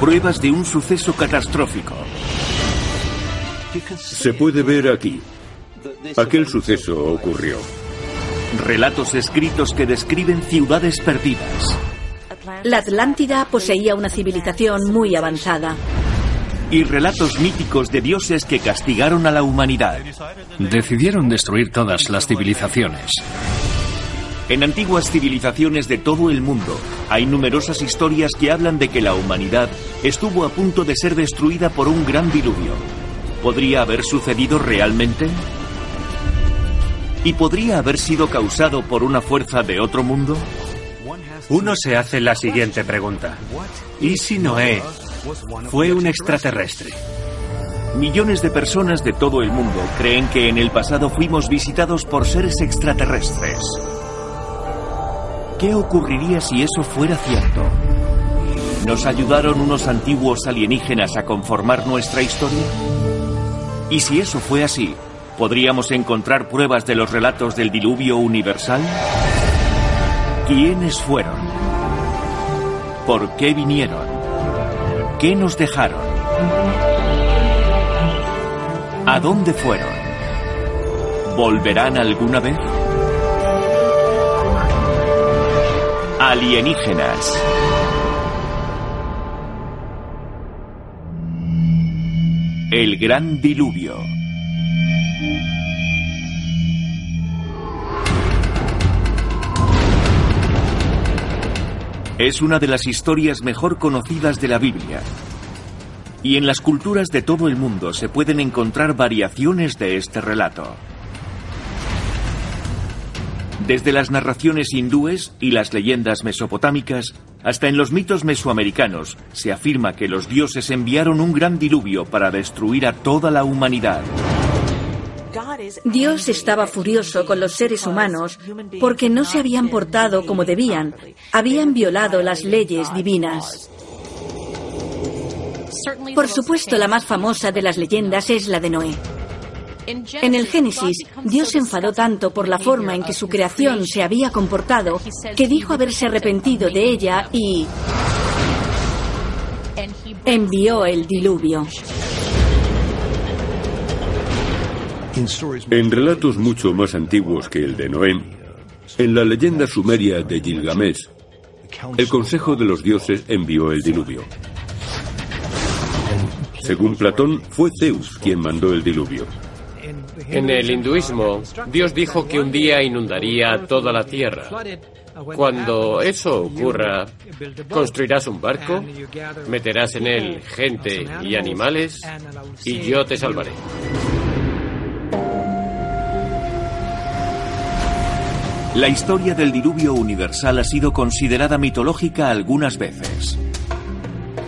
Pruebas de un suceso catastrófico. Se puede ver aquí. Aquel suceso ocurrió. Relatos escritos que describen ciudades perdidas. La Atlántida poseía una civilización muy avanzada. Y relatos míticos de dioses que castigaron a la humanidad. Decidieron destruir todas las civilizaciones. En antiguas civilizaciones de todo el mundo hay numerosas historias que hablan de que la humanidad estuvo a punto de ser destruida por un gran diluvio. ¿Podría haber sucedido realmente? ¿Y podría haber sido causado por una fuerza de otro mundo? Uno se hace la siguiente pregunta. ¿Y si Noé fue un extraterrestre? Millones de personas de todo el mundo creen que en el pasado fuimos visitados por seres extraterrestres. ¿Qué ocurriría si eso fuera cierto? ¿Nos ayudaron unos antiguos alienígenas a conformar nuestra historia? Y si eso fue así, ¿podríamos encontrar pruebas de los relatos del diluvio universal? ¿Quiénes fueron? ¿Por qué vinieron? ¿Qué nos dejaron? ¿A dónde fueron? ¿Volverán alguna vez? Alienígenas. El gran diluvio. Es una de las historias mejor conocidas de la Biblia. Y en las culturas de todo el mundo se pueden encontrar variaciones de este relato. Desde las narraciones hindúes y las leyendas mesopotámicas hasta en los mitos mesoamericanos se afirma que los dioses enviaron un gran diluvio para destruir a toda la humanidad. Dios estaba furioso con los seres humanos porque no se habían portado como debían, habían violado las leyes divinas. Por supuesto, la más famosa de las leyendas es la de Noé. En el Génesis, Dios se enfadó tanto por la forma en que su creación se había comportado que dijo haberse arrepentido de ella y envió el diluvio. En relatos mucho más antiguos que el de Noé, en la leyenda sumeria de Gilgamesh, el Consejo de los Dioses envió el diluvio. Según Platón, fue Zeus quien mandó el diluvio. En el hinduismo, Dios dijo que un día inundaría toda la tierra. Cuando eso ocurra, construirás un barco, meterás en él gente y animales, y yo te salvaré. La historia del diluvio universal ha sido considerada mitológica algunas veces.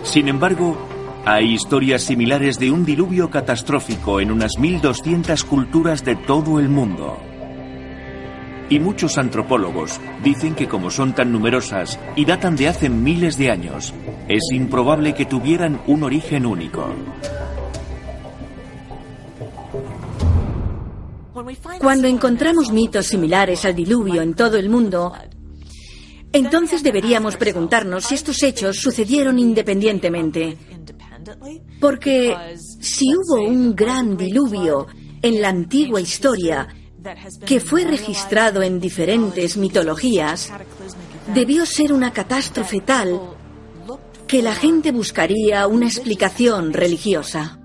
Sin embargo, hay historias similares de un diluvio catastrófico en unas 1200 culturas de todo el mundo. Y muchos antropólogos dicen que como son tan numerosas y datan de hace miles de años, es improbable que tuvieran un origen único. Cuando encontramos mitos similares al diluvio en todo el mundo, entonces deberíamos preguntarnos si estos hechos sucedieron independientemente. Porque si hubo un gran diluvio en la antigua historia que fue registrado en diferentes mitologías, debió ser una catástrofe tal que la gente buscaría una explicación religiosa.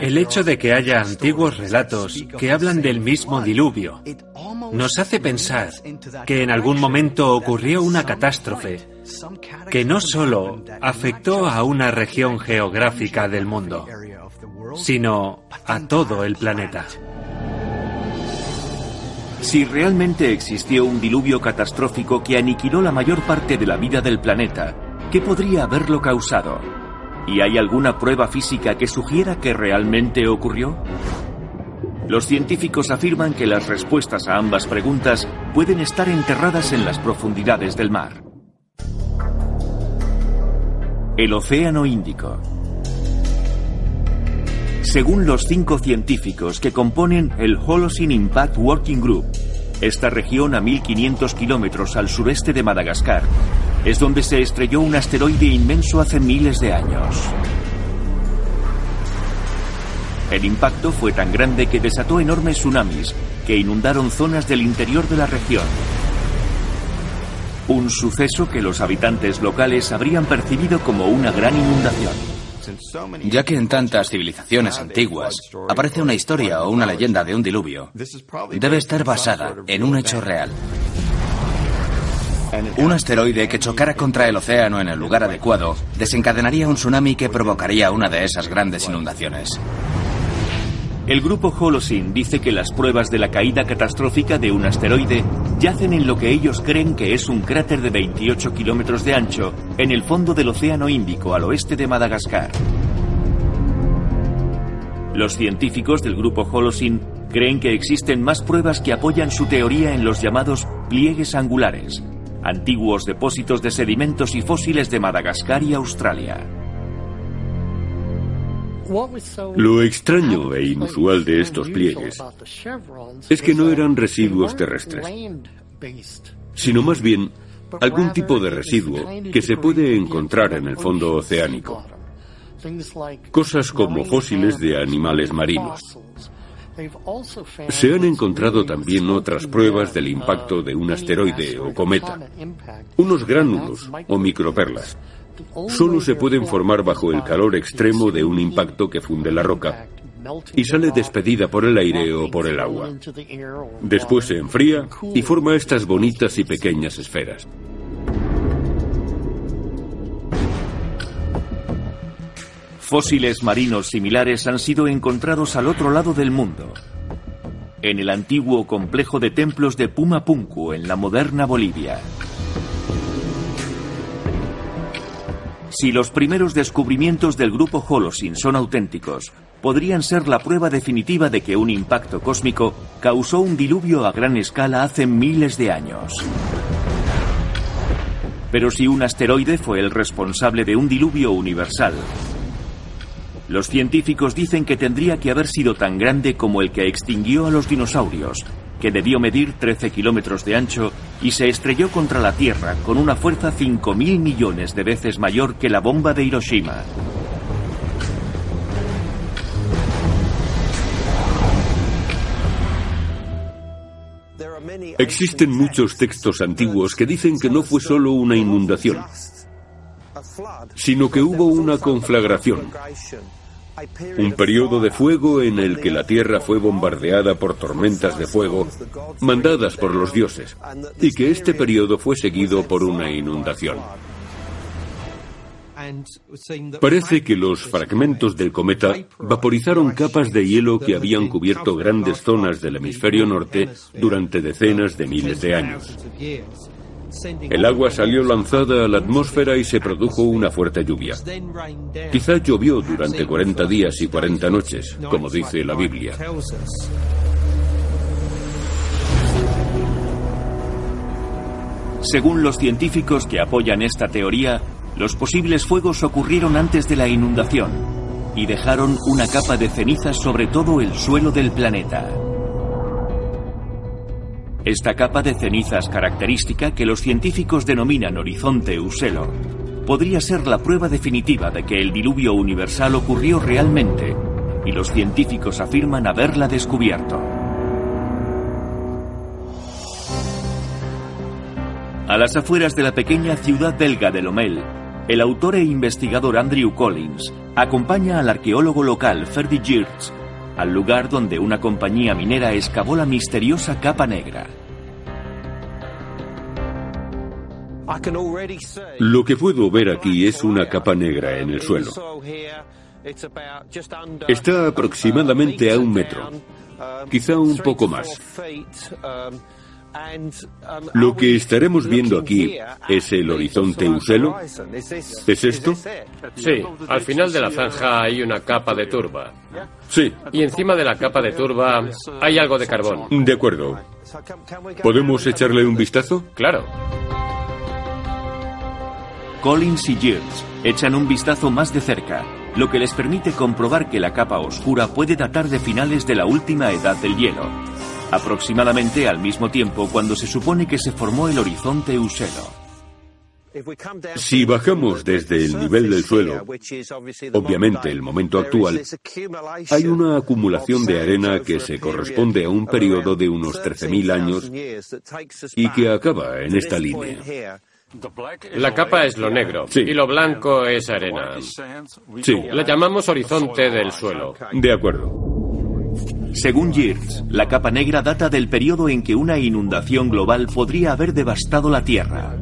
El hecho de que haya antiguos relatos que hablan del mismo diluvio nos hace pensar que en algún momento ocurrió una catástrofe que no solo afectó a una región geográfica del mundo, sino a todo el planeta. Si realmente existió un diluvio catastrófico que aniquiló la mayor parte de la vida del planeta, ¿qué podría haberlo causado? ¿Y hay alguna prueba física que sugiera que realmente ocurrió? Los científicos afirman que las respuestas a ambas preguntas pueden estar enterradas en las profundidades del mar. El Océano Índico. Según los cinco científicos que componen el Holocene Impact Working Group, esta región a 1500 kilómetros al sureste de Madagascar es donde se estrelló un asteroide inmenso hace miles de años. El impacto fue tan grande que desató enormes tsunamis que inundaron zonas del interior de la región. Un suceso que los habitantes locales habrían percibido como una gran inundación. Ya que en tantas civilizaciones antiguas aparece una historia o una leyenda de un diluvio, debe estar basada en un hecho real. Un asteroide que chocara contra el océano en el lugar adecuado desencadenaría un tsunami que provocaría una de esas grandes inundaciones. El grupo Holocene dice que las pruebas de la caída catastrófica de un asteroide yacen en lo que ellos creen que es un cráter de 28 kilómetros de ancho en el fondo del Océano Índico al oeste de Madagascar. Los científicos del grupo Holocene creen que existen más pruebas que apoyan su teoría en los llamados pliegues angulares, antiguos depósitos de sedimentos y fósiles de Madagascar y Australia. Lo extraño e inusual de estos pliegues es que no eran residuos terrestres, sino más bien algún tipo de residuo que se puede encontrar en el fondo oceánico. Cosas como fósiles de animales marinos. Se han encontrado también otras pruebas del impacto de un asteroide o cometa, unos gránulos o microperlas. Solo se pueden formar bajo el calor extremo de un impacto que funde la roca y sale despedida por el aire o por el agua. Después se enfría y forma estas bonitas y pequeñas esferas. Fósiles marinos similares han sido encontrados al otro lado del mundo, en el antiguo complejo de templos de Pumapunku, en la moderna Bolivia. Si los primeros descubrimientos del grupo Holocene son auténticos, podrían ser la prueba definitiva de que un impacto cósmico causó un diluvio a gran escala hace miles de años. Pero si un asteroide fue el responsable de un diluvio universal, los científicos dicen que tendría que haber sido tan grande como el que extinguió a los dinosaurios, que debió medir 13 kilómetros de ancho y se estrelló contra la Tierra con una fuerza 5.000 millones de veces mayor que la bomba de Hiroshima. Existen muchos textos antiguos que dicen que no fue solo una inundación, sino que hubo una conflagración, un periodo de fuego en el que la tierra fue bombardeada por tormentas de fuego mandadas por los dioses, y que este periodo fue seguido por una inundación. Parece que los fragmentos del cometa vaporizaron capas de hielo que habían cubierto grandes zonas del hemisferio norte durante decenas de miles de años. El agua salió lanzada a la atmósfera y se produjo una fuerte lluvia. Quizá llovió durante 40 días y 40 noches, como dice la Biblia. Según los científicos que apoyan esta teoría, los posibles fuegos ocurrieron antes de la inundación y dejaron una capa de cenizas sobre todo el suelo del planeta. Esta capa de cenizas característica que los científicos denominan horizonte Uselo podría ser la prueba definitiva de que el diluvio universal ocurrió realmente y los científicos afirman haberla descubierto. A las afueras de la pequeña ciudad belga de Lomel, el autor e investigador Andrew Collins acompaña al arqueólogo local Ferdy Geertz al lugar donde una compañía minera excavó la misteriosa capa negra. Lo que puedo ver aquí es una capa negra en el suelo. Está aproximadamente a un metro, quizá un poco más. Lo que estaremos viendo aquí es el horizonte Uselo. ¿Es esto? Sí, al final de la zanja hay una capa de turba. Sí. Y encima de la capa de turba hay algo de carbón. De acuerdo. ¿Podemos echarle un vistazo? Claro. Collins y Geertz echan un vistazo más de cerca, lo que les permite comprobar que la capa oscura puede datar de finales de la última edad del hielo, aproximadamente al mismo tiempo cuando se supone que se formó el horizonte Uselo. Si bajamos desde el nivel del suelo, obviamente el momento actual, hay una acumulación de arena que se corresponde a un periodo de unos 13.000 años y que acaba en esta línea. La capa es lo negro Sí. y lo blanco es arena. Sí, La llamamos horizonte del suelo. de acuerdo. Según Geertz, la capa negra data del periodo en que una inundación global podría haber devastado la Tierra.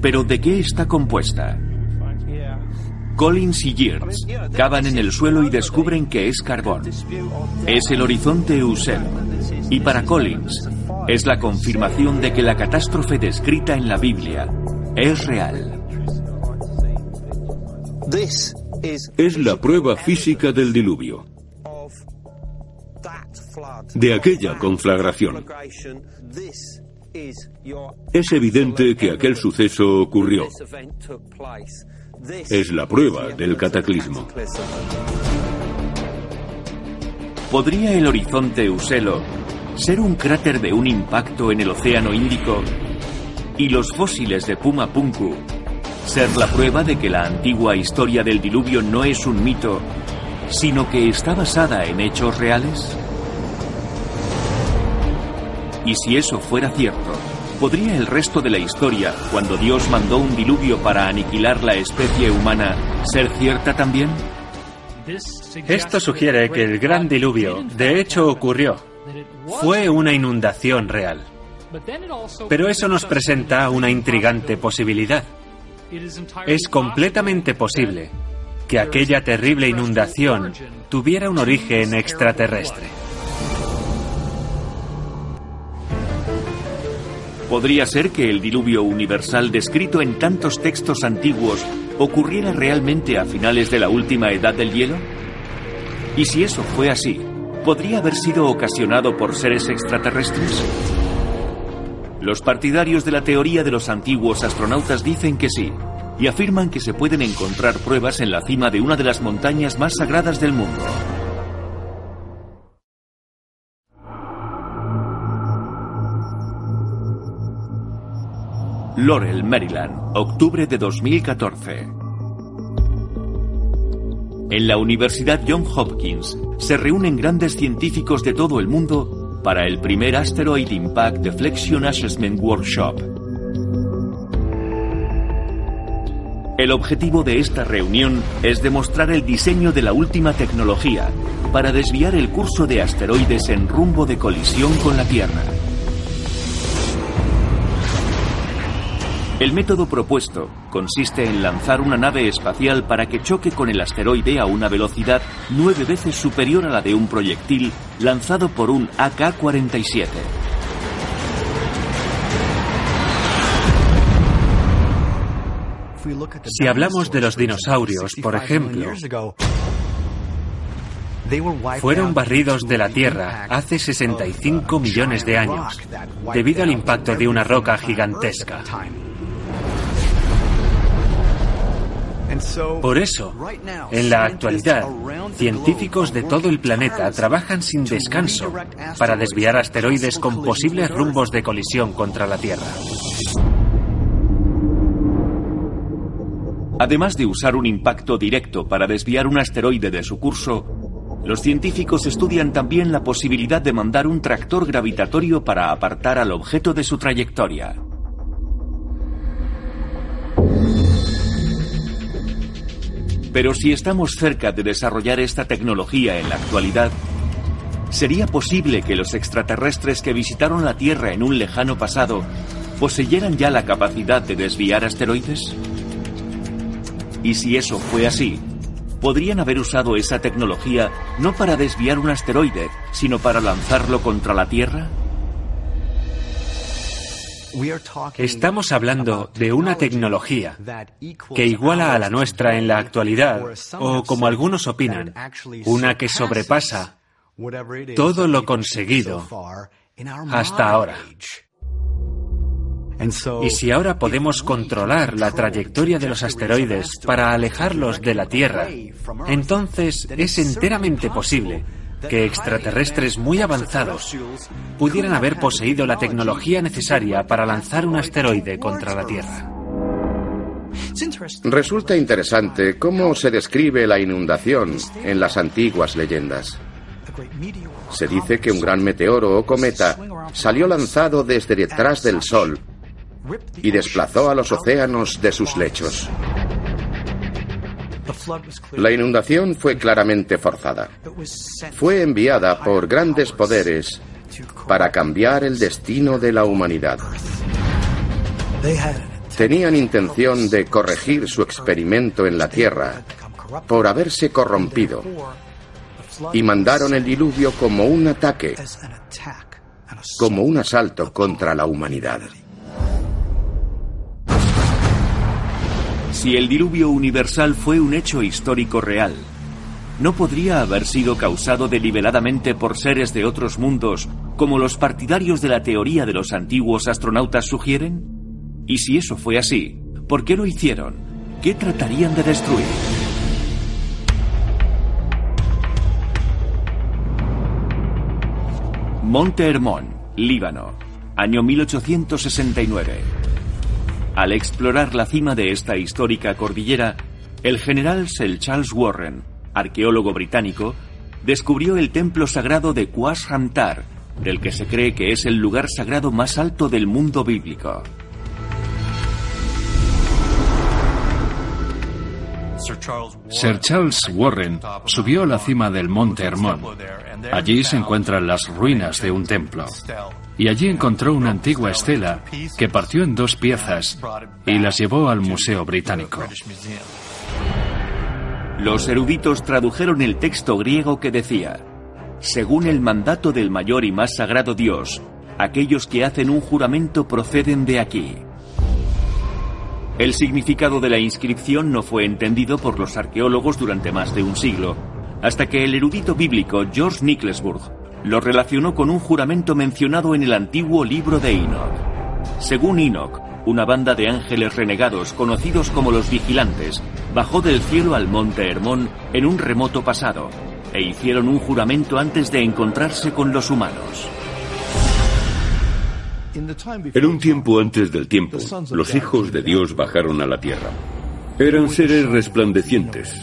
Pero ¿de qué está compuesta? Collins y Geertz cavan en el suelo y descubren que es carbón. Es el horizonte Eusebio. Y para Collins, es la confirmación de que la catástrofe descrita en la Biblia es real. Es la prueba física del diluvio, de aquella conflagración. Es evidente que aquel suceso ocurrió. Es la prueba del cataclismo. ¿Podría el horizonte Euselo ser un cráter de un impacto en el Océano Índico y los fósiles de Puma Punku ser la prueba de que la antigua historia del diluvio no es un mito, sino que está basada en hechos reales? Y si eso fuera cierto, ¿podría el resto de la historia, cuando Dios mandó un diluvio para aniquilar la especie humana, ser cierta también? Esto sugiere que el gran diluvio, de hecho, ocurrió. Fue una inundación real. Pero eso nos presenta una intrigante posibilidad. Es completamente posible que aquella terrible inundación tuviera un origen extraterrestre. ¿Podría ser que el diluvio universal descrito en tantos textos antiguos ocurriera realmente a finales de la última edad del hielo? Y si eso fue así, ¿podría haber sido ocasionado por seres extraterrestres? Los partidarios de la teoría de los antiguos astronautas dicen que sí, y afirman que se pueden encontrar pruebas en la cima de una de las montañas más sagradas del mundo. Laurel, Maryland, octubre de 2014. En la Universidad John Hopkins se reúnen grandes científicos de todo el mundo para el primer Asteroid Impact Deflection Assessment Workshop. El objetivo de esta reunión es demostrar el diseño de la última tecnología para desviar el curso de asteroides en rumbo de colisión con la Tierra. El método propuesto consiste en lanzar una nave espacial para que choque con el asteroide a una velocidad nueve veces superior a la de un proyectil lanzado por un AK-47. Si hablamos de los dinosaurios, por ejemplo, fueron barridos de la Tierra hace 65 millones de años debido al impacto de una roca gigantesca. Por eso, en la actualidad, científicos de todo el planeta trabajan sin descanso para desviar asteroides con posibles rumbos de colisión contra la Tierra. Además de usar un impacto directo para desviar un asteroide de su curso, los científicos estudian también la posibilidad de mandar un tractor gravitatorio para apartar al objeto de su trayectoria. Pero si estamos cerca de desarrollar esta tecnología en la actualidad, ¿sería posible que los extraterrestres que visitaron la Tierra en un lejano pasado poseyeran ya la capacidad de desviar asteroides? Y si eso fue así, ¿podrían haber usado esa tecnología no para desviar un asteroide, sino para lanzarlo contra la Tierra? Estamos hablando de una tecnología que iguala a la nuestra en la actualidad, o como algunos opinan, una que sobrepasa todo lo conseguido hasta ahora. Y si ahora podemos controlar la trayectoria de los asteroides para alejarlos de la Tierra, entonces es enteramente posible que extraterrestres muy avanzados pudieran haber poseído la tecnología necesaria para lanzar un asteroide contra la Tierra. Resulta interesante cómo se describe la inundación en las antiguas leyendas. Se dice que un gran meteoro o cometa salió lanzado desde detrás del Sol y desplazó a los océanos de sus lechos. La inundación fue claramente forzada. Fue enviada por grandes poderes para cambiar el destino de la humanidad. Tenían intención de corregir su experimento en la Tierra por haberse corrompido y mandaron el diluvio como un ataque, como un asalto contra la humanidad. Si el diluvio universal fue un hecho histórico real, ¿no podría haber sido causado deliberadamente por seres de otros mundos, como los partidarios de la teoría de los antiguos astronautas sugieren? Y si eso fue así, ¿por qué lo hicieron? ¿Qué tratarían de destruir? Monte Hermón, Líbano, año 1869. Al explorar la cima de esta histórica cordillera, el general Sir Charles Warren, arqueólogo británico, descubrió el templo sagrado de Quas Hamtar, del que se cree que es el lugar sagrado más alto del mundo bíblico. Sir Charles Warren subió a la cima del monte Hermón. Allí se encuentran las ruinas de un templo y allí encontró una antigua estela que partió en dos piezas y las llevó al Museo Británico. Los eruditos tradujeron el texto griego que decía, según el mandato del mayor y más sagrado Dios, aquellos que hacen un juramento proceden de aquí. El significado de la inscripción no fue entendido por los arqueólogos durante más de un siglo, hasta que el erudito bíblico George Nicklesburg lo relacionó con un juramento mencionado en el antiguo libro de Enoch. Según Enoch, una banda de ángeles renegados conocidos como los vigilantes bajó del cielo al monte Hermón en un remoto pasado e hicieron un juramento antes de encontrarse con los humanos. En un tiempo antes del tiempo, los hijos de Dios bajaron a la tierra. Eran seres resplandecientes,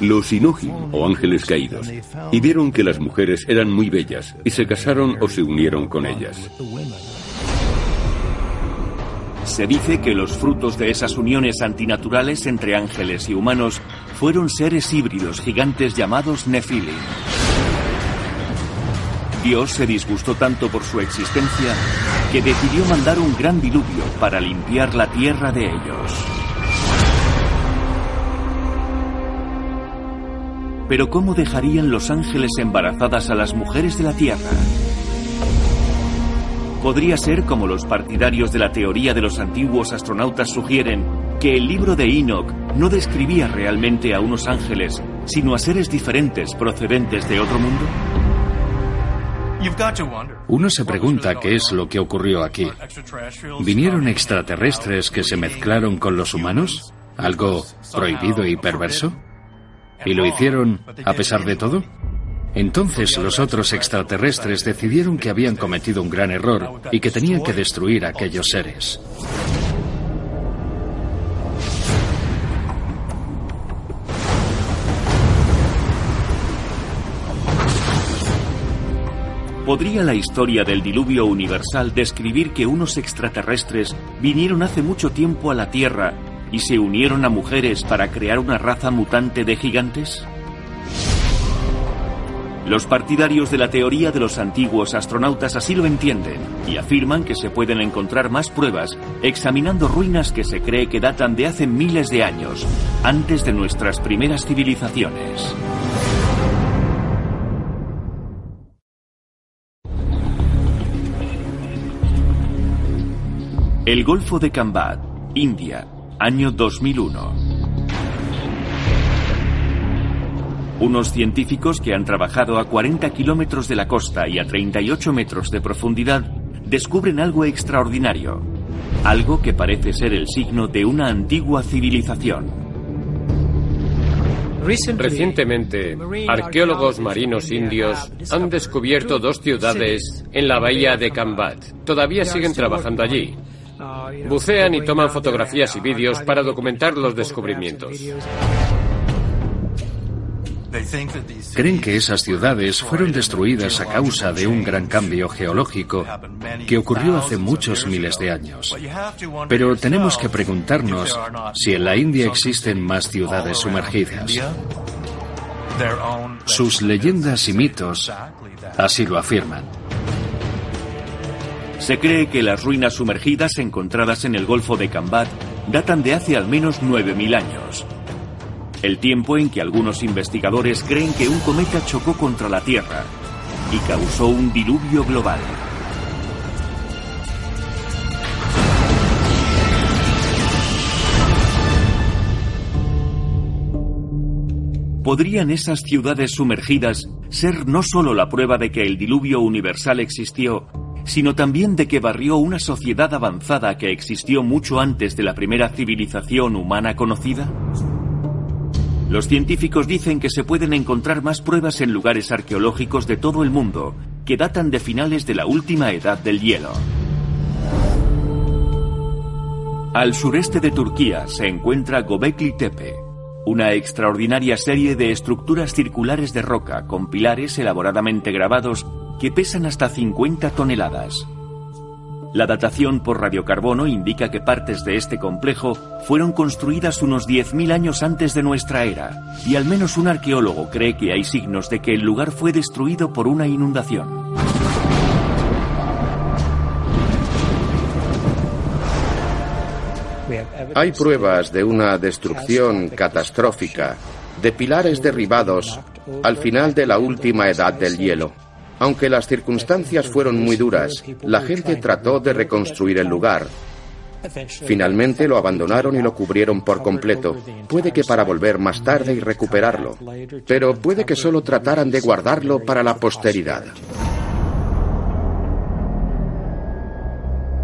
los Inuji, o ángeles caídos, y vieron que las mujeres eran muy bellas, y se casaron o se unieron con ellas. Se dice que los frutos de esas uniones antinaturales entre ángeles y humanos fueron seres híbridos gigantes llamados Nefilim. Dios se disgustó tanto por su existencia que decidió mandar un gran diluvio para limpiar la tierra de ellos. Pero ¿cómo dejarían los ángeles embarazadas a las mujeres de la Tierra? Podría ser como los partidarios de la teoría de los antiguos astronautas sugieren, que el libro de Enoch no describía realmente a unos ángeles, sino a seres diferentes procedentes de otro mundo. Uno se pregunta qué es lo que ocurrió aquí. ¿Vinieron extraterrestres que se mezclaron con los humanos? ¿Algo prohibido y perverso? ¿Y lo hicieron a pesar de todo? Entonces los otros extraterrestres decidieron que habían cometido un gran error y que tenían que destruir a aquellos seres. ¿Podría la historia del diluvio universal describir que unos extraterrestres vinieron hace mucho tiempo a la Tierra y se unieron a mujeres para crear una raza mutante de gigantes? Los partidarios de la teoría de los antiguos astronautas así lo entienden y afirman que se pueden encontrar más pruebas examinando ruinas que se cree que datan de hace miles de años, antes de nuestras primeras civilizaciones. El Golfo de Kambat, India, Año 2001. Unos científicos que han trabajado a 40 kilómetros de la costa y a 38 metros de profundidad descubren algo extraordinario, algo que parece ser el signo de una antigua civilización. Recientemente, arqueólogos marinos indios han descubierto dos ciudades en la bahía de Kambat. Todavía siguen trabajando allí. Bucean y toman fotografías y vídeos para documentar los descubrimientos. Creen que esas ciudades fueron destruidas a causa de un gran cambio geológico que ocurrió hace muchos miles de años. Pero tenemos que preguntarnos si en la India existen más ciudades sumergidas. Sus leyendas y mitos así lo afirman. Se cree que las ruinas sumergidas encontradas en el Golfo de Cambat datan de hace al menos 9.000 años. El tiempo en que algunos investigadores creen que un cometa chocó contra la Tierra y causó un diluvio global. ¿Podrían esas ciudades sumergidas ser no solo la prueba de que el diluvio universal existió, sino también de que barrió una sociedad avanzada que existió mucho antes de la primera civilización humana conocida? Los científicos dicen que se pueden encontrar más pruebas en lugares arqueológicos de todo el mundo que datan de finales de la última edad del hielo. Al sureste de Turquía se encuentra Gobekli Tepe, una extraordinaria serie de estructuras circulares de roca con pilares elaboradamente grabados que pesan hasta 50 toneladas. La datación por radiocarbono indica que partes de este complejo fueron construidas unos 10.000 años antes de nuestra era, y al menos un arqueólogo cree que hay signos de que el lugar fue destruido por una inundación. Hay pruebas de una destrucción catastrófica, de pilares derribados al final de la última edad del hielo. Aunque las circunstancias fueron muy duras, la gente trató de reconstruir el lugar. Finalmente lo abandonaron y lo cubrieron por completo. Puede que para volver más tarde y recuperarlo, pero puede que solo trataran de guardarlo para la posteridad.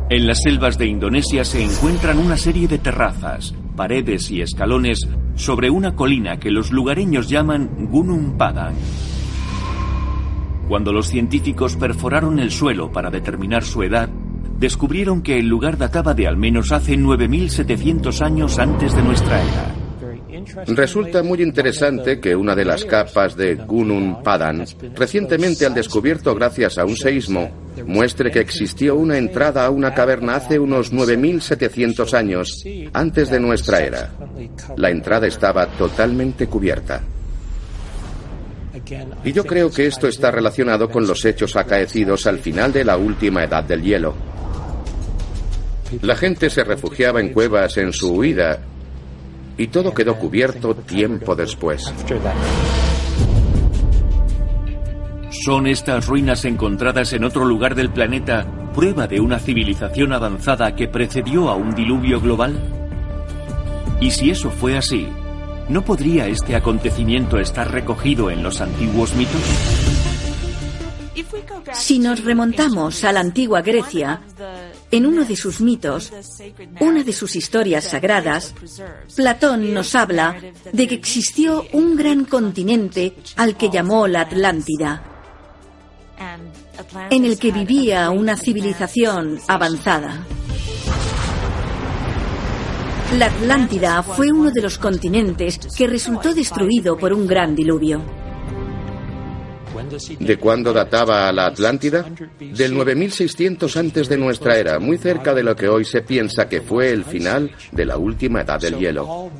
En las selvas de Indonesia se encuentran una serie de terrazas, paredes y escalones sobre una colina que los lugareños llaman Gunung Padang. Cuando los científicos perforaron el suelo para determinar su edad, descubrieron que el lugar databa de al menos hace 9.700 años antes de nuestra era. Resulta muy interesante que una de las capas de Gunung Padan, recientemente al descubierto gracias a un seísmo, muestre que existió una entrada a una caverna hace unos 9.700 años antes de nuestra era. La entrada estaba totalmente cubierta. Y yo creo que esto está relacionado con los hechos acaecidos al final de la última edad del hielo. La gente se refugiaba en cuevas en su huida y todo quedó cubierto tiempo después. ¿Son estas ruinas encontradas en otro lugar del planeta prueba de una civilización avanzada que precedió a un diluvio global? Y si eso fue así, ¿no podría este acontecimiento estar recogido en los antiguos mitos? Si nos remontamos a la antigua Grecia, en uno de sus mitos, una de sus historias sagradas, Platón nos habla de que existió un gran continente al que llamó la Atlántida, en el que vivía una civilización avanzada. La Atlántida fue uno de los continentes que resultó destruido por un gran diluvio. ¿De cuándo databa la Atlántida? Del 9600 antes de nuestra era, muy cerca de lo que hoy se piensa que fue el final de la última edad del hielo.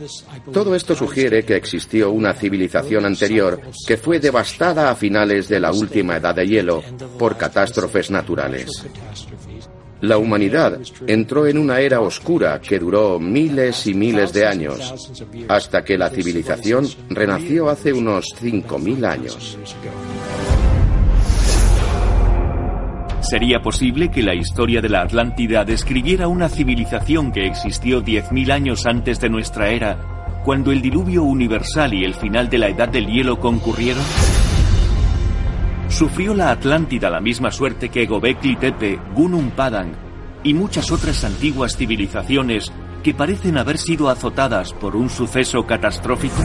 Todo esto sugiere que existió una civilización anterior que fue devastada a finales de la última edad de hielo por catástrofes naturales. La humanidad entró en una era oscura que duró miles y miles de años, hasta que la civilización renació hace unos 5.000 años. ¿Sería posible que la historia de la Atlántida describiera una civilización que existió 10.000 años antes de nuestra era, cuando el diluvio universal y el final de la edad del hielo concurrieron? ¿Sufrió la Atlántida la misma suerte que Gobekli Tepe, Gunung Padang y muchas otras antiguas civilizaciones que parecen haber sido azotadas por un suceso catastrófico?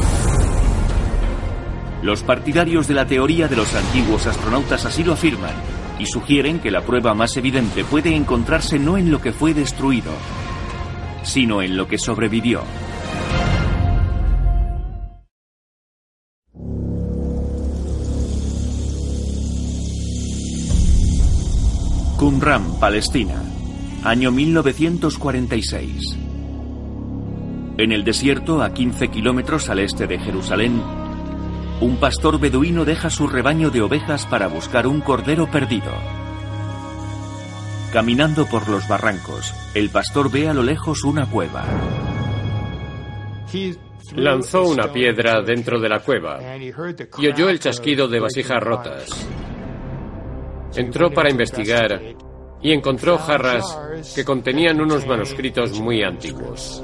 Los partidarios de la teoría de los antiguos astronautas así lo afirman y sugieren que la prueba más evidente puede encontrarse no en lo que fue destruido, sino en lo que sobrevivió. Qumran, Palestina, año 1946. En el desierto, a 15 kilómetros al este de Jerusalén, un pastor beduino deja su rebaño de ovejas para buscar un cordero perdido. Caminando por los barrancos, el pastor ve a lo lejos una cueva. Lanzó una piedra dentro de la cueva y oyó el chasquido de vasijas rotas. Entró para investigar y encontró jarras que contenían unos manuscritos muy antiguos.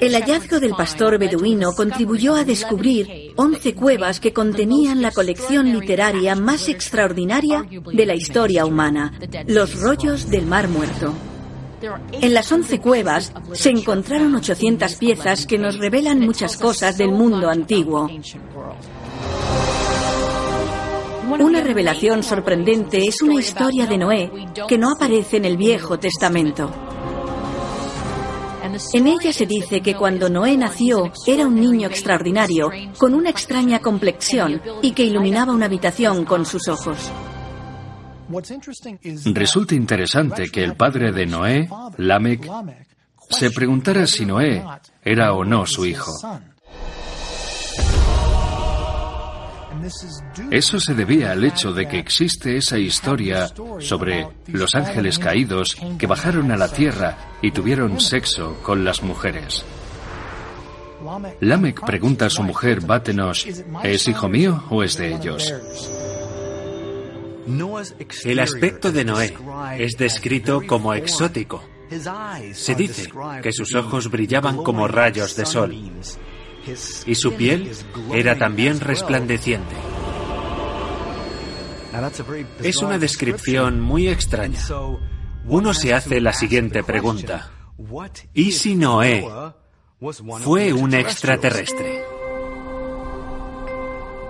El hallazgo del pastor beduino contribuyó a descubrir 11 cuevas que contenían la colección literaria más extraordinaria de la historia humana, los rollos del Mar Muerto. En las 11 cuevas se encontraron 800 piezas que nos revelan muchas cosas del mundo antiguo. Una revelación sorprendente es una historia de Noé que no aparece en el Viejo Testamento. En ella se dice que cuando Noé nació era un niño extraordinario, con una extraña complexión y que iluminaba una habitación con sus ojos. Resulta interesante que el padre de Noé, Lamec, se preguntara si Noé era o no su hijo. Eso se debía al hecho de que existe esa historia sobre los ángeles caídos que bajaron a la tierra y tuvieron sexo con las mujeres. Lamec pregunta a su mujer Batenosh, ¿es hijo mío o es de ellos? El aspecto de Noé es descrito como exótico. Se dice que sus ojos brillaban como rayos de sol y su piel era también resplandeciente. Es una descripción muy extraña. Uno se hace la siguiente pregunta. ¿Y si Noé fue un extraterrestre?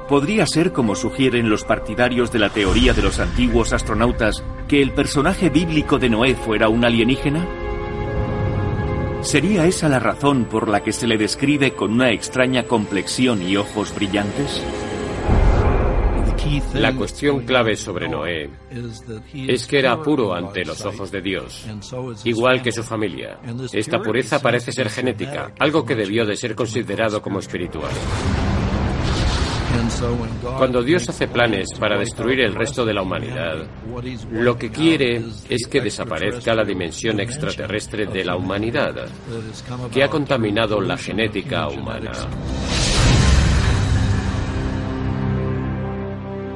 ¿Podría ser, como sugieren los partidarios de la teoría de los antiguos astronautas, que el personaje bíblico de Noé fuera un alienígena? ¿Sería esa la razón por la que se le describe con una extraña complexión y ojos brillantes? La cuestión clave sobre Noé es que era puro ante los ojos de Dios, igual que su familia. Esta pureza parece ser genética, algo que debió de ser considerado como espiritual. Cuando Dios hace planes para destruir el resto de la humanidad, lo que quiere es que desaparezca la dimensión extraterrestre de la humanidad, que ha contaminado la genética humana.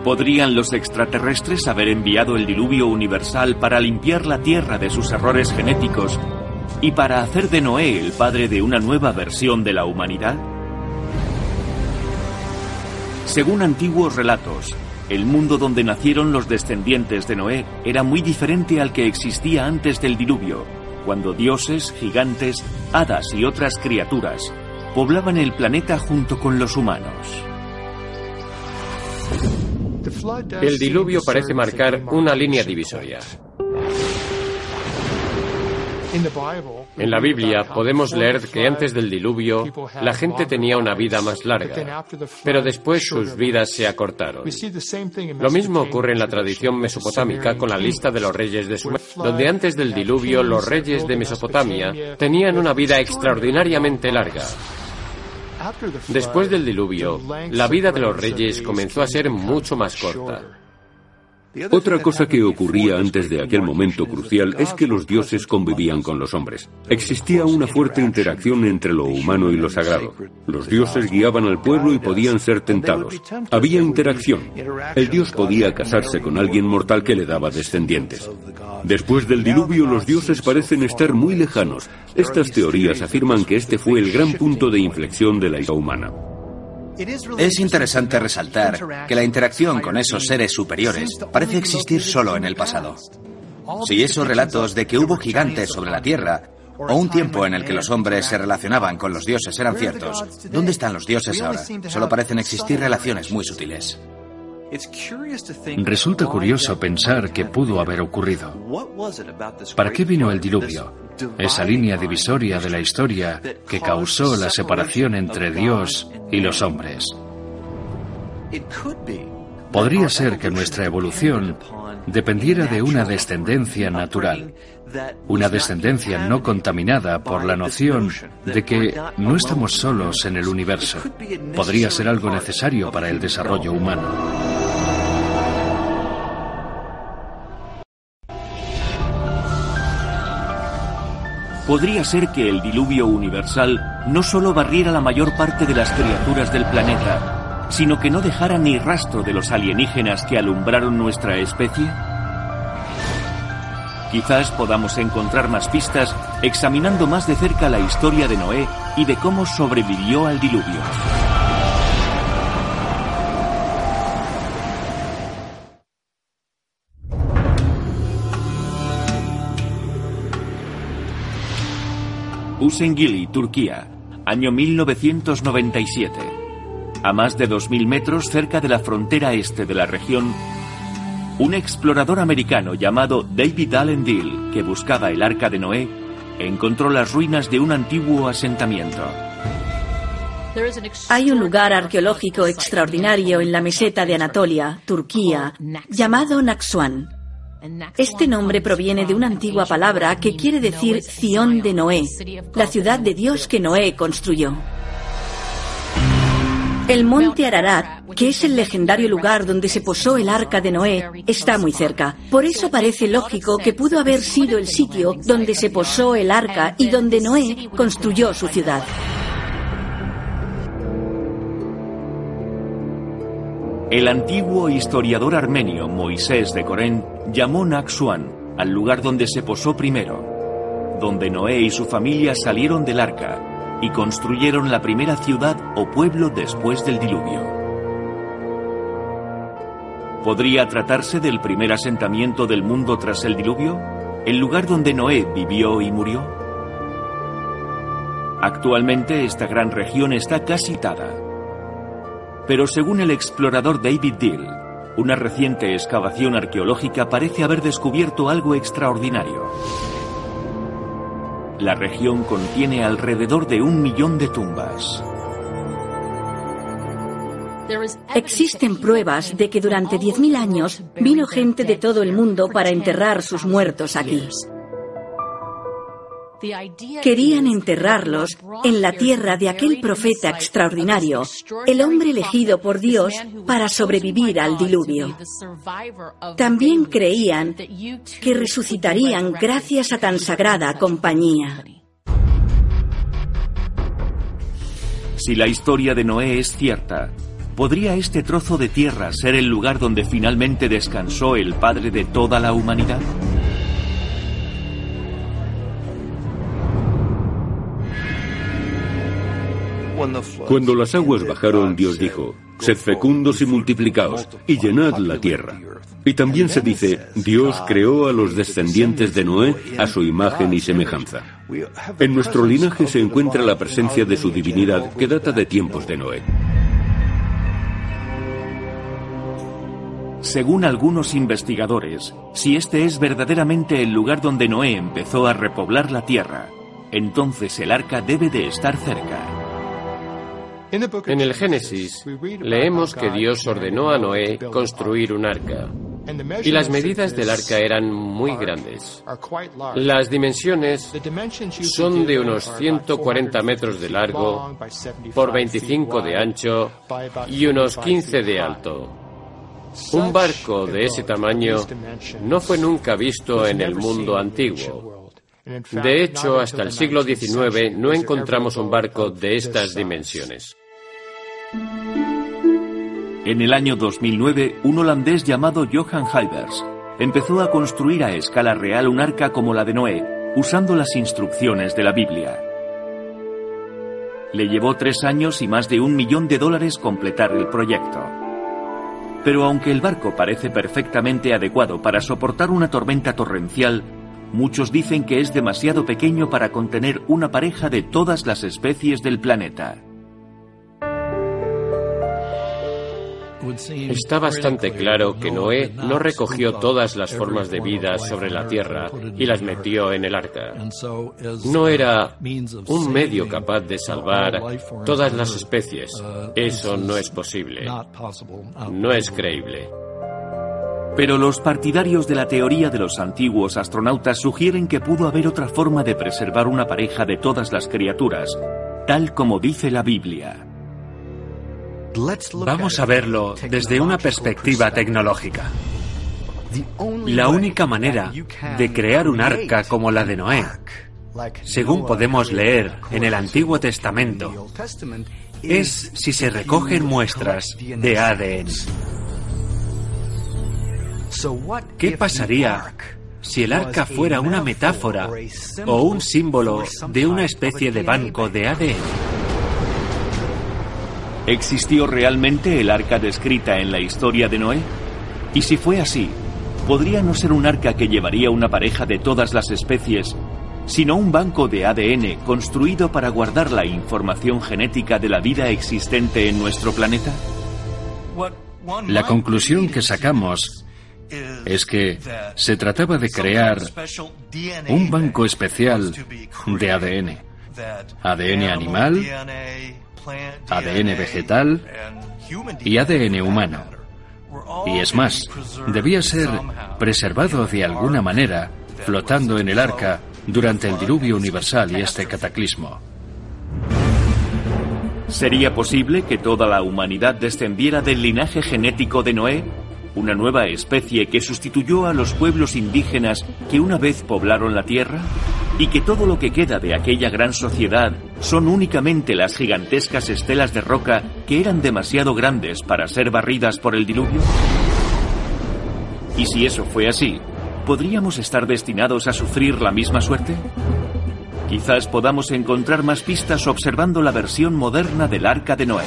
¿Podrían los extraterrestres haber enviado el diluvio universal para limpiar la Tierra de sus errores genéticos y para hacer de Noé el padre de una nueva versión de la humanidad? Según antiguos relatos, el mundo donde nacieron los descendientes de Noé era muy diferente al que existía antes del diluvio, cuando dioses, gigantes, hadas y otras criaturas poblaban el planeta junto con los humanos. El diluvio parece marcar una línea divisoria. En la Biblia podemos leer que antes del diluvio la gente tenía una vida más larga, pero después sus vidas se acortaron. Lo mismo ocurre en la tradición mesopotámica con la lista de los reyes de Sumer, donde antes del diluvio los reyes de Mesopotamia tenían una vida extraordinariamente larga. Después del diluvio, la vida de los reyes comenzó a ser mucho más corta. Otra cosa que ocurría antes de aquel momento crucial es que los dioses convivían con los hombres. Existía una fuerte interacción entre lo humano y lo sagrado. Los dioses guiaban al pueblo y podían ser tentados. Había interacción. El dios podía casarse con alguien mortal que le daba descendientes. Después del diluvio los dioses parecen estar muy lejanos. Estas teorías afirman que este fue el gran punto de inflexión de la historia humana. Es interesante resaltar que la interacción con esos seres superiores parece existir solo en el pasado. Si esos relatos de que hubo gigantes sobre la Tierra o un tiempo en el que los hombres se relacionaban con los dioses eran ciertos, ¿dónde están los dioses ahora? Solo parecen existir relaciones muy sutiles. Resulta curioso pensar que pudo haber ocurrido. ¿Para qué vino el diluvio? Esa línea divisoria de la historia que causó la separación entre Dios y los hombres. Podría ser que nuestra evolución dependiera de una descendencia natural, una descendencia no contaminada por la noción de que no estamos solos en el universo. Podría ser algo necesario para el desarrollo humano. Podría ser que el diluvio universal no solo barriera la mayor parte de las criaturas del planeta, sino que no dejara ni rastro de los alienígenas que alumbraron nuestra especie. Quizás podamos encontrar más pistas examinando más de cerca la historia de Noé y de cómo sobrevivió al diluvio. Usengili, Turquía, año 1997. A más de 2.000 metros cerca de la frontera este de la región, un explorador americano llamado David Allen Deal, que buscaba el arca de Noé, encontró las ruinas de un antiguo asentamiento. Hay un lugar arqueológico extraordinario en la meseta de Anatolia, Turquía, llamado Naxuan. Este nombre proviene de una antigua palabra que quiere decir Zion de Noé, la ciudad de Dios que Noé construyó. El monte Ararat, que es el legendario lugar donde se posó el arca de Noé, está muy cerca. Por eso parece lógico que pudo haber sido el sitio donde se posó el arca y donde Noé construyó su ciudad. El antiguo historiador armenio Moisés de Corén llamó Naxuan al lugar donde se posó primero, donde Noé y su familia salieron del arca y construyeron la primera ciudad o pueblo después del diluvio. ¿Podría tratarse del primer asentamiento del mundo tras el diluvio? ¿El lugar donde Noé vivió y murió? Actualmente esta gran región está casi citada. Pero según el explorador David Deal, una reciente excavación arqueológica parece haber descubierto algo extraordinario. La región contiene alrededor de un millón de tumbas. Existen pruebas de que durante 10.000 años vino gente de todo el mundo para enterrar sus muertos aquí. Querían enterrarlos en la tierra de aquel profeta extraordinario, el hombre elegido por Dios para sobrevivir al diluvio. También creían que resucitarían gracias a tan sagrada compañía. Si la historia de Noé es cierta, ¿podría este trozo de tierra ser el lugar donde finalmente descansó el Padre de toda la humanidad? Cuando las aguas bajaron, Dios dijo, Sed fecundos y multiplicaos, y llenad la tierra. Y también se dice, Dios creó a los descendientes de Noé a su imagen y semejanza. En nuestro linaje se encuentra la presencia de su divinidad que data de tiempos de Noé. Según algunos investigadores, si este es verdaderamente el lugar donde Noé empezó a repoblar la tierra, entonces el arca debe de estar cerca. En el Génesis leemos que Dios ordenó a Noé construir un arca. Y las medidas del arca eran muy grandes. Las dimensiones son de unos 140 metros de largo por 25 de ancho y unos 15 de alto. Un barco de ese tamaño no fue nunca visto en el mundo antiguo. De hecho, hasta el siglo XIX no encontramos un barco de estas dimensiones. En el año 2009, un holandés llamado Johan Halbers empezó a construir a escala real un arca como la de Noé, usando las instrucciones de la Biblia. Le llevó tres años y más de un millón de dólares completar el proyecto. Pero aunque el barco parece perfectamente adecuado para soportar una tormenta torrencial, muchos dicen que es demasiado pequeño para contener una pareja de todas las especies del planeta. Está bastante claro que Noé no recogió todas las formas de vida sobre la tierra y las metió en el arca. No era un medio capaz de salvar todas las especies. Eso no es posible. No es creíble. Pero los partidarios de la teoría de los antiguos astronautas sugieren que pudo haber otra forma de preservar una pareja de todas las criaturas, tal como dice la Biblia. Vamos a verlo desde una perspectiva tecnológica. La única manera de crear un arca como la de Noé, según podemos leer en el Antiguo Testamento, es si se recogen muestras de ADN. ¿Qué pasaría si el arca fuera una metáfora o un símbolo de una especie de banco de ADN? ¿Existió realmente el arca descrita en la historia de Noé? Y si fue así, ¿podría no ser un arca que llevaría una pareja de todas las especies, sino un banco de ADN construido para guardar la información genética de la vida existente en nuestro planeta? La conclusión que sacamos es que se trataba de crear un banco especial de ADN. ADN animal, ADN vegetal y ADN humano. Y es más, debía ser preservado de alguna manera, flotando en el arca durante el diluvio universal y este cataclismo. ¿Sería posible que toda la humanidad descendiera del linaje genético de Noé? Una nueva especie que sustituyó a los pueblos indígenas que una vez poblaron la Tierra? ¿Y que todo lo que queda de aquella gran sociedad son únicamente las gigantescas estelas de roca que eran demasiado grandes para ser barridas por el diluvio? ¿Y si eso fue así, podríamos estar destinados a sufrir la misma suerte? Quizás podamos encontrar más pistas observando la versión moderna del Arca de Noé.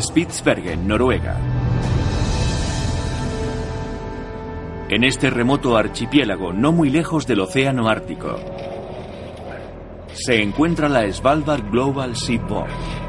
Spitsbergen, Noruega. En este remoto archipiélago, no muy lejos del Océano Ártico, se encuentra la Svalbard Global Seaboard.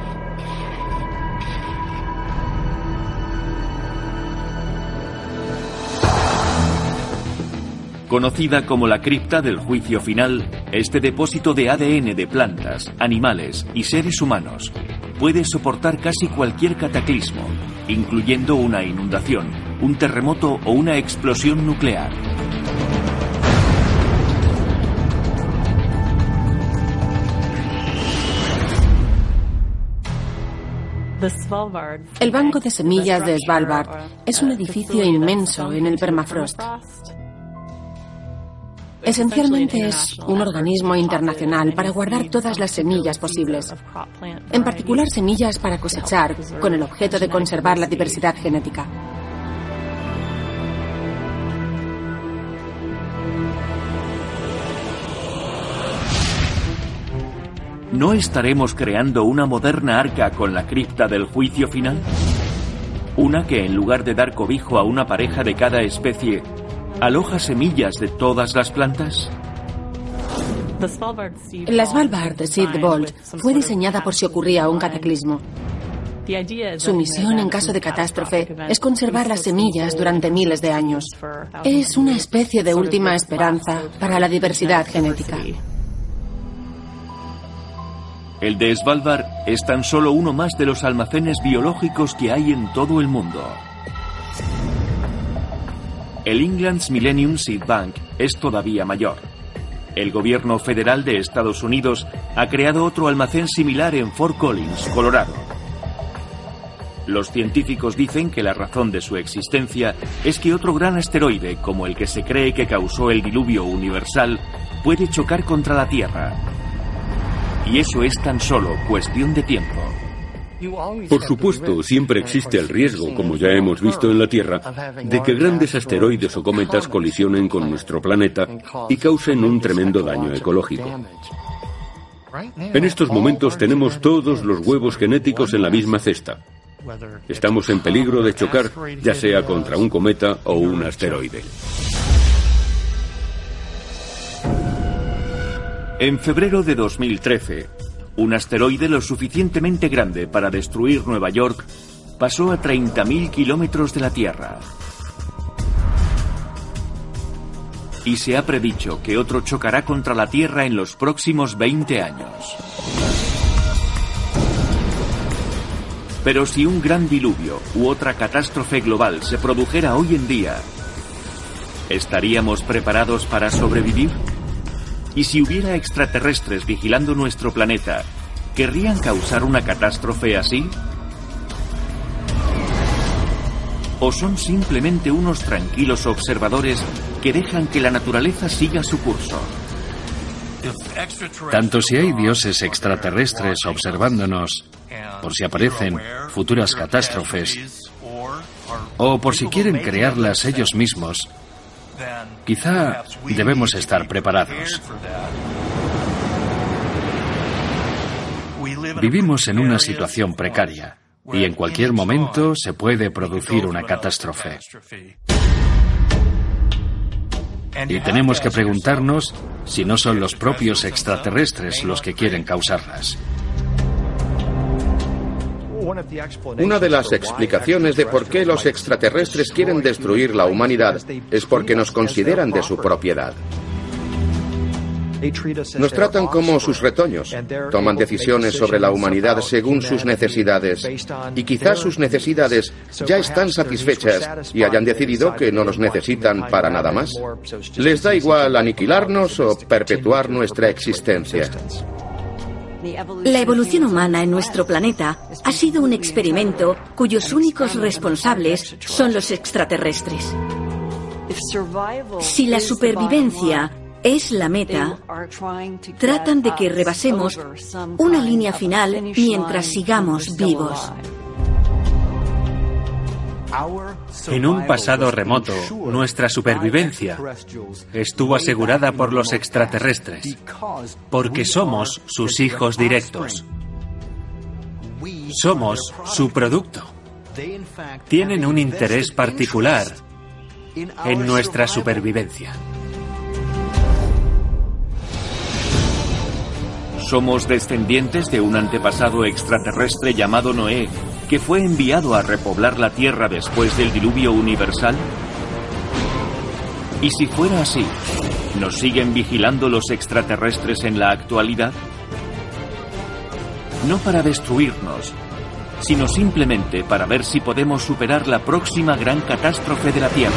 Conocida como la cripta del juicio final, este depósito de ADN de plantas, animales y seres humanos puede soportar casi cualquier cataclismo, incluyendo una inundación, un terremoto o una explosión nuclear. El Banco de Semillas de Svalbard es un edificio inmenso en el permafrost. Esencialmente es un organismo internacional para guardar todas las semillas posibles, en particular semillas para cosechar, con el objeto de conservar la diversidad genética. ¿No estaremos creando una moderna arca con la cripta del juicio final? Una que en lugar de dar cobijo a una pareja de cada especie, ¿Aloja semillas de todas las plantas? La Svalbard Seed Vault fue diseñada por si ocurría un cataclismo. Su misión en caso de catástrofe es conservar las semillas durante miles de años. Es una especie de última esperanza para la diversidad genética. El de Svalbard es tan solo uno más de los almacenes biológicos que hay en todo el mundo. El England's Millennium Seed Bank es todavía mayor. El gobierno federal de Estados Unidos ha creado otro almacén similar en Fort Collins, Colorado. Los científicos dicen que la razón de su existencia es que otro gran asteroide, como el que se cree que causó el diluvio universal, puede chocar contra la Tierra. Y eso es tan solo cuestión de tiempo. Por supuesto, siempre existe el riesgo, como ya hemos visto en la Tierra, de que grandes asteroides o cometas colisionen con nuestro planeta y causen un tremendo daño ecológico. En estos momentos tenemos todos los huevos genéticos en la misma cesta. Estamos en peligro de chocar ya sea contra un cometa o un asteroide. En febrero de 2013, un asteroide lo suficientemente grande para destruir Nueva York pasó a 30.000 kilómetros de la Tierra. Y se ha predicho que otro chocará contra la Tierra en los próximos 20 años. Pero si un gran diluvio u otra catástrofe global se produjera hoy en día, ¿estaríamos preparados para sobrevivir? ¿Y si hubiera extraterrestres vigilando nuestro planeta, querrían causar una catástrofe así? ¿O son simplemente unos tranquilos observadores que dejan que la naturaleza siga su curso? Tanto si hay dioses extraterrestres observándonos, por si aparecen futuras catástrofes, o por si quieren crearlas ellos mismos, quizá debemos estar preparados. Vivimos en una situación precaria y en cualquier momento se puede producir una catástrofe. Y tenemos que preguntarnos si no son los propios extraterrestres los que quieren causarlas. Una de las explicaciones de por qué los extraterrestres quieren destruir la humanidad es porque nos consideran de su propiedad. Nos tratan como sus retoños, toman decisiones sobre la humanidad según sus necesidades y quizás sus necesidades ya están satisfechas y hayan decidido que no nos necesitan para nada más. Les da igual aniquilarnos o perpetuar nuestra existencia. La evolución humana en nuestro planeta ha sido un experimento cuyos únicos responsables son los extraterrestres. Si la supervivencia es la meta, tratan de que rebasemos una línea final mientras sigamos vivos. En un pasado remoto, nuestra supervivencia estuvo asegurada por los extraterrestres, porque somos sus hijos directos. Somos su producto. Tienen un interés particular en nuestra supervivencia. Somos descendientes de un antepasado extraterrestre llamado Noé, que fue enviado a repoblar la Tierra después del diluvio universal. Y si fuera así, ¿nos siguen vigilando los extraterrestres en la actualidad? No para destruirnos, sino simplemente para ver si podemos superar la próxima gran catástrofe de la Tierra.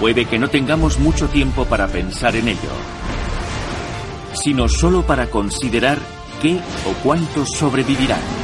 Puede que no tengamos mucho tiempo para pensar en ello, sino solo para considerar qué o cuántos sobrevivirán.